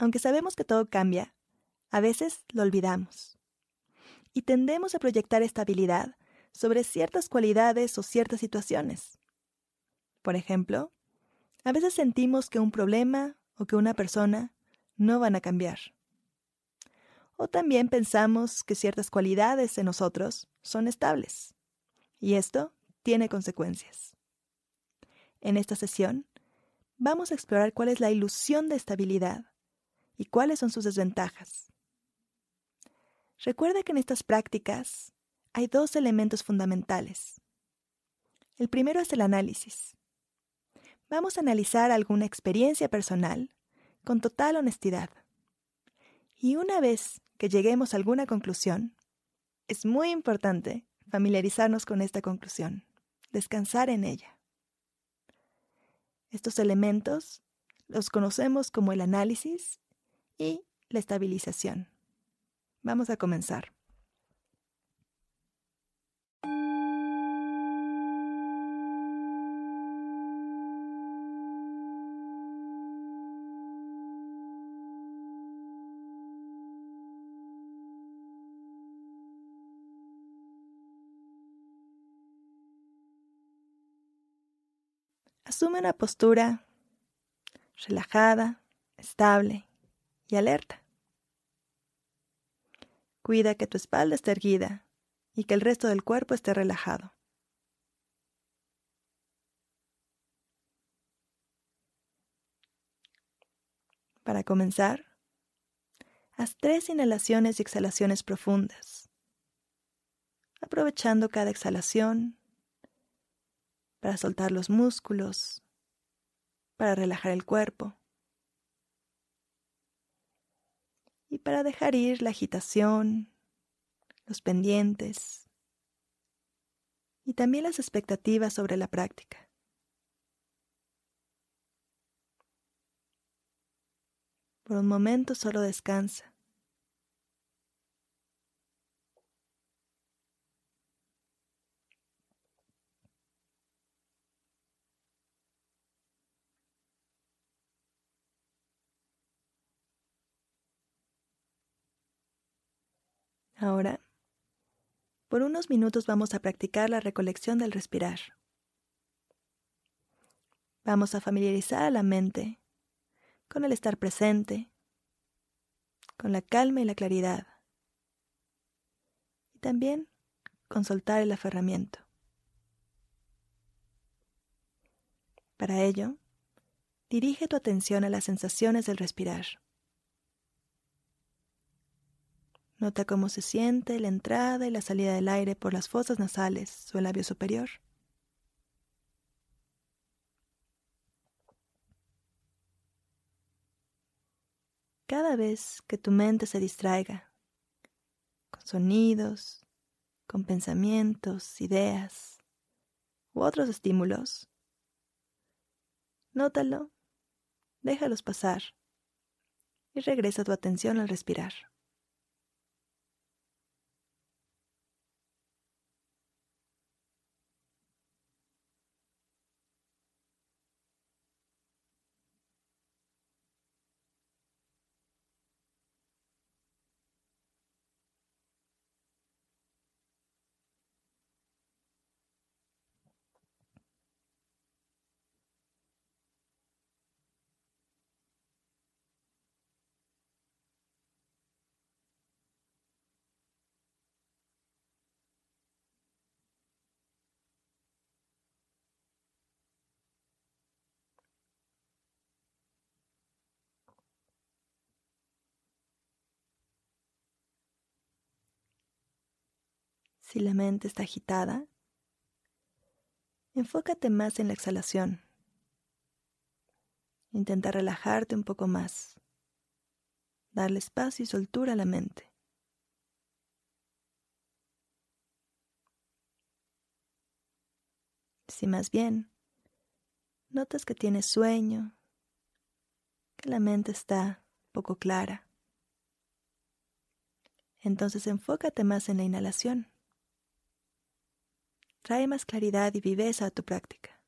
aunque sabemos que todo cambia, a veces lo olvidamos. Y tendemos a proyectar estabilidad sobre ciertas cualidades o ciertas situaciones. Por ejemplo, a veces sentimos que un problema o que una persona no van a cambiar. O también pensamos que ciertas cualidades en nosotros son estables. Y esto tiene consecuencias. En esta sesión, vamos a explorar cuál es la ilusión de estabilidad y cuáles son sus desventajas. Recuerda que en estas prácticas hay dos elementos fundamentales. El primero es el análisis. Vamos a analizar alguna experiencia personal con total honestidad. Y una vez que lleguemos a alguna conclusión, es muy importante familiarizarnos con esta conclusión, descansar en ella. Estos elementos los conocemos como el análisis y la estabilización. Vamos a comenzar. Asume una postura relajada, estable y alerta. Cuida que tu espalda esté erguida y que el resto del cuerpo esté relajado. Para comenzar, haz tres inhalaciones y exhalaciones profundas, aprovechando cada exhalación para soltar los músculos, para relajar el cuerpo y para dejar ir la agitación, los pendientes y también las expectativas sobre la práctica. Por un momento solo descansa. Ahora, por unos minutos vamos a practicar la recolección del respirar. Vamos a familiarizar a la mente con el estar presente, con la calma y la claridad, y también con soltar el aferramiento. Para ello, dirige tu atención a las sensaciones del respirar. Nota cómo se siente la entrada y la salida del aire por las fosas nasales el labio superior. Cada vez que tu mente se distraiga con sonidos, con pensamientos, ideas u otros estímulos, nótalo, déjalos pasar y regresa tu atención al respirar. Si la mente está agitada, enfócate más en la exhalación. Intenta relajarte un poco más, darle espacio y soltura a la mente. Si más bien notas que tienes sueño, que la mente está poco clara, entonces enfócate más en la inhalación. Trae más claridad y viveza a tu práctica.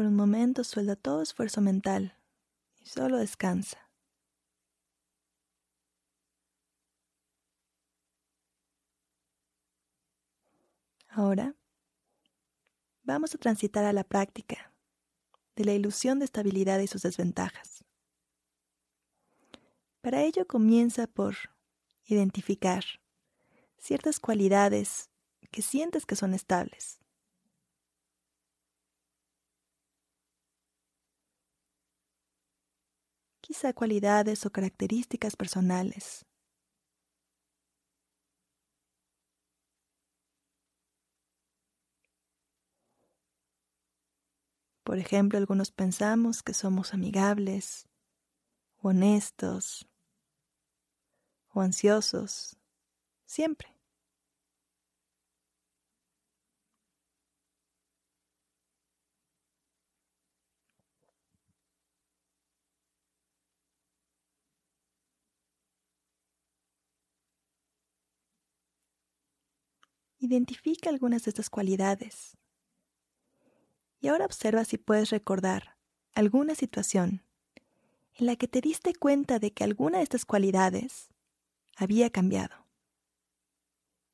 Por un momento suelta todo esfuerzo mental y solo descansa. Ahora vamos a transitar a la práctica de la ilusión de estabilidad y sus desventajas. Para ello comienza por identificar ciertas cualidades que sientes que son estables. Quizá cualidades o características personales Por ejemplo, algunos pensamos que somos amigables, honestos o ansiosos, siempre. Identifica algunas de estas cualidades y ahora observa si puedes recordar alguna situación en la que te diste cuenta de que alguna de estas cualidades había cambiado.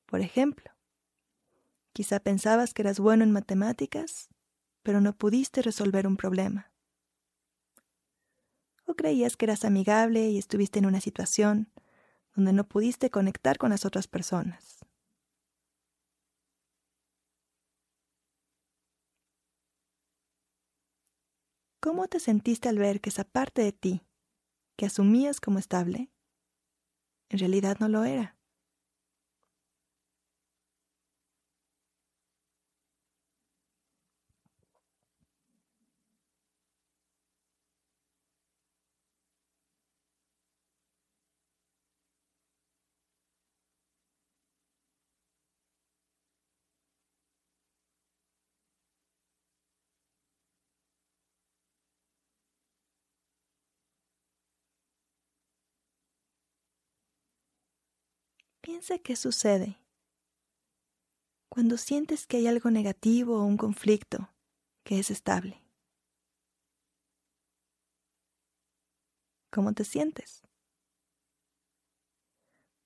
Por ejemplo, quizá pensabas que eras bueno en matemáticas, pero no pudiste resolver un problema. O creías que eras amigable y estuviste en una situación donde no pudiste conectar con las otras personas. ¿Cómo te sentiste al ver que esa parte de ti, que asumías como estable, en realidad no lo era? Piensa qué sucede cuando sientes que hay algo negativo o un conflicto que es estable. ¿Cómo te sientes?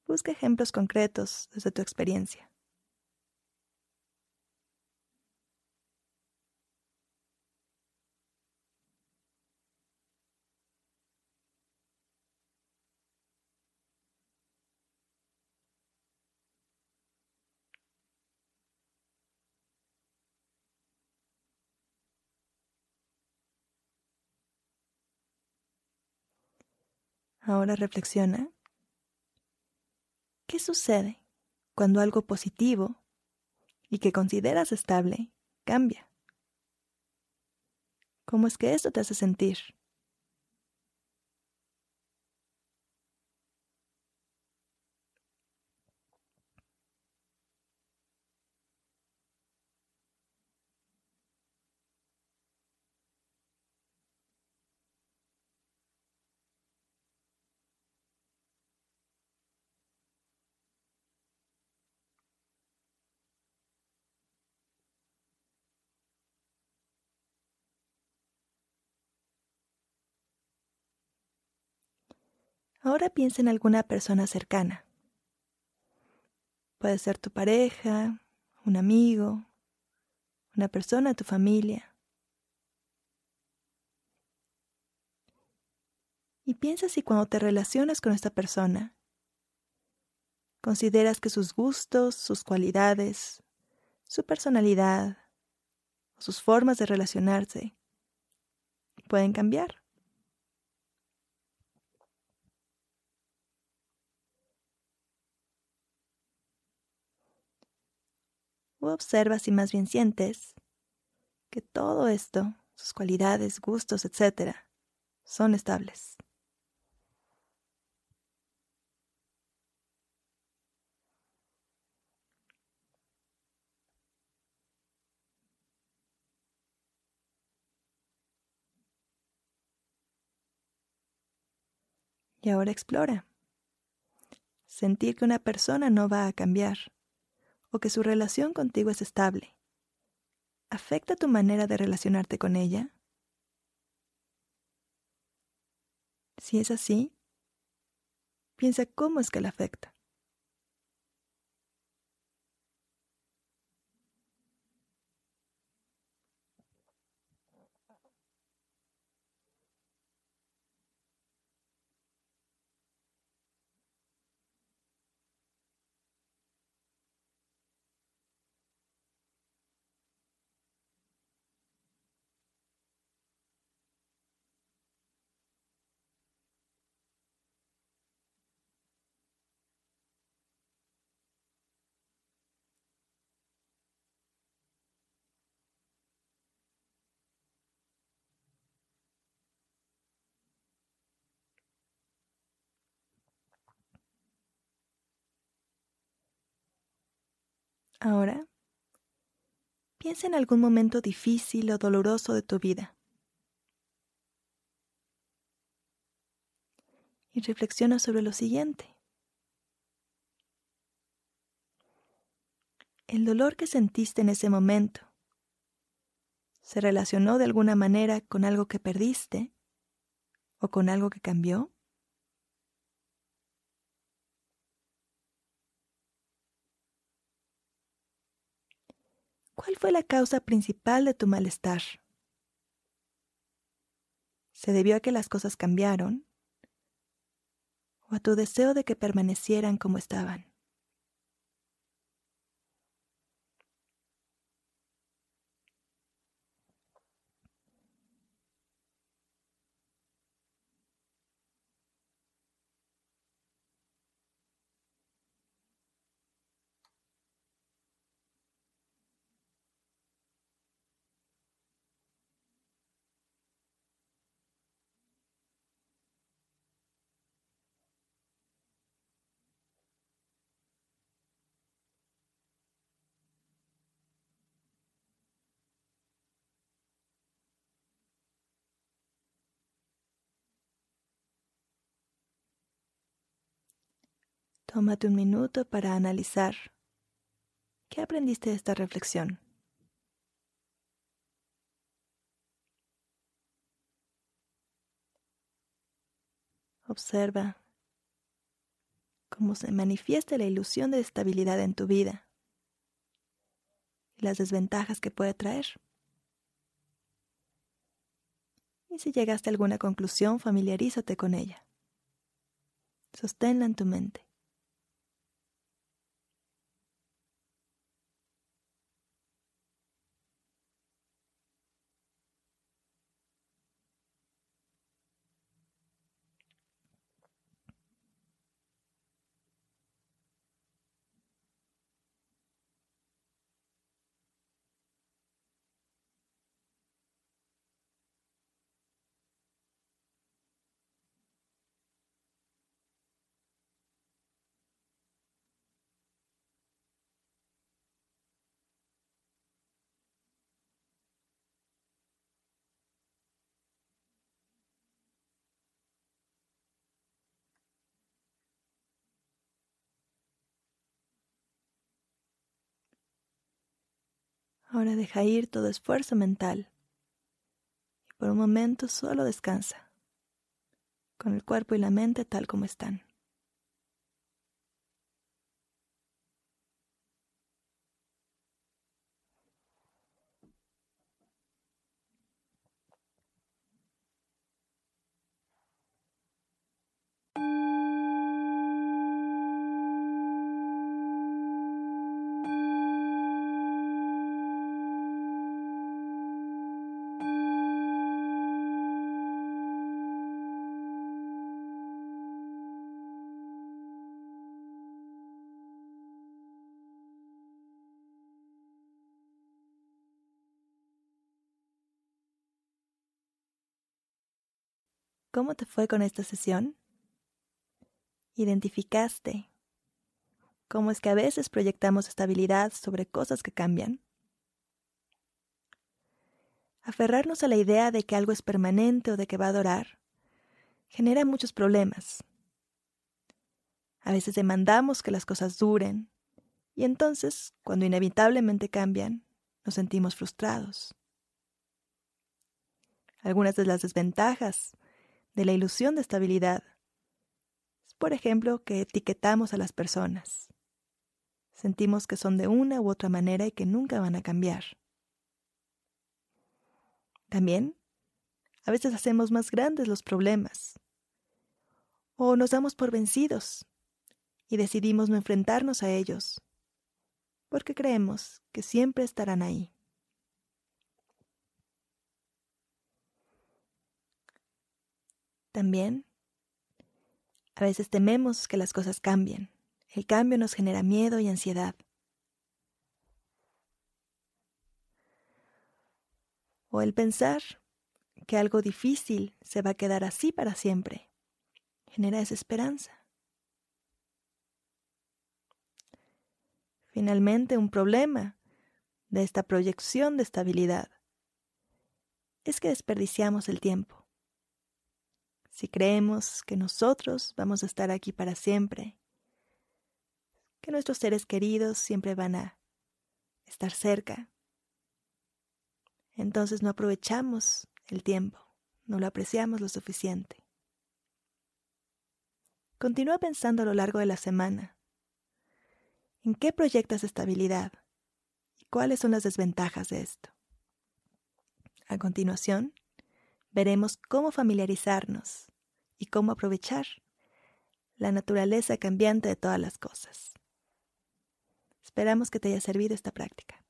Busca ejemplos concretos desde tu experiencia. Ahora reflexiona. ¿Qué sucede cuando algo positivo y que consideras estable cambia? ¿Cómo es que esto te hace sentir? Ahora piensa en alguna persona cercana. Puede ser tu pareja, un amigo, una persona de tu familia. Y piensa si cuando te relacionas con esta persona, consideras que sus gustos, sus cualidades, su personalidad, sus formas de relacionarse pueden cambiar. O observa si más bien sientes que todo esto, sus cualidades, gustos, etc., son estables. Y ahora explora. Sentir que una persona no va a cambiar o que su relación contigo es estable. afecta tu manera de relacionarte con ella? Si es así, piensa cómo es que la afecta. Ahora, piensa en algún momento difícil o doloroso de tu vida. Y reflexiona sobre lo siguiente. El dolor que sentiste en ese momento se relacionó de alguna manera con algo que perdiste o con algo que cambió? ¿Cuál fue la causa principal de tu malestar? ¿Se debió a que las cosas cambiaron? ¿O a tu deseo de que permanecieran como estaban? Tómate un minuto para analizar qué aprendiste de esta reflexión. Observa cómo se manifiesta la ilusión de estabilidad en tu vida y las desventajas que puede traer. Y si llegaste a alguna conclusión, familiarízate con ella. Sosténla en tu mente. Ahora deja ir todo esfuerzo mental y por un momento solo descansa, con el cuerpo y la mente tal como están. ¿Cómo te fue con esta sesión? ¿Identificaste cómo es que a veces proyectamos estabilidad sobre cosas que cambian? Aferrarnos a la idea de que algo es permanente o de que va a durar genera muchos problemas. A veces demandamos que las cosas duren y entonces, cuando inevitablemente cambian, nos sentimos frustrados. Algunas de las desventajas de la ilusión de estabilidad es, por ejemplo, que etiquetamos a las personas. Sentimos que son de una u otra manera y que nunca van a cambiar. También, a veces hacemos más grandes los problemas. O nos damos por vencidos y decidimos no enfrentarnos a ellos, porque creemos que siempre estarán ahí. También, a veces tememos que las cosas cambien. El cambio nos genera miedo y ansiedad. O el pensar que algo difícil se va a quedar así para siempre genera desesperanza. Finalmente, un problema de esta proyección de estabilidad es que desperdiciamos el tiempo. Si creemos que nosotros vamos a estar aquí para siempre que nuestros seres queridos siempre van a estar cerca. Entonces no aprovechamos el tiempo, no lo apreciamos lo suficiente. Continúa pensando a lo largo de la semana. ¿En qué proyectas estabilidad? ¿Y cuáles son las desventajas de esto? A continuación, veremos cómo familiarizarnos y cómo aprovechar la naturaleza cambiante de todas las cosas. Esperamos que te haya servido esta práctica.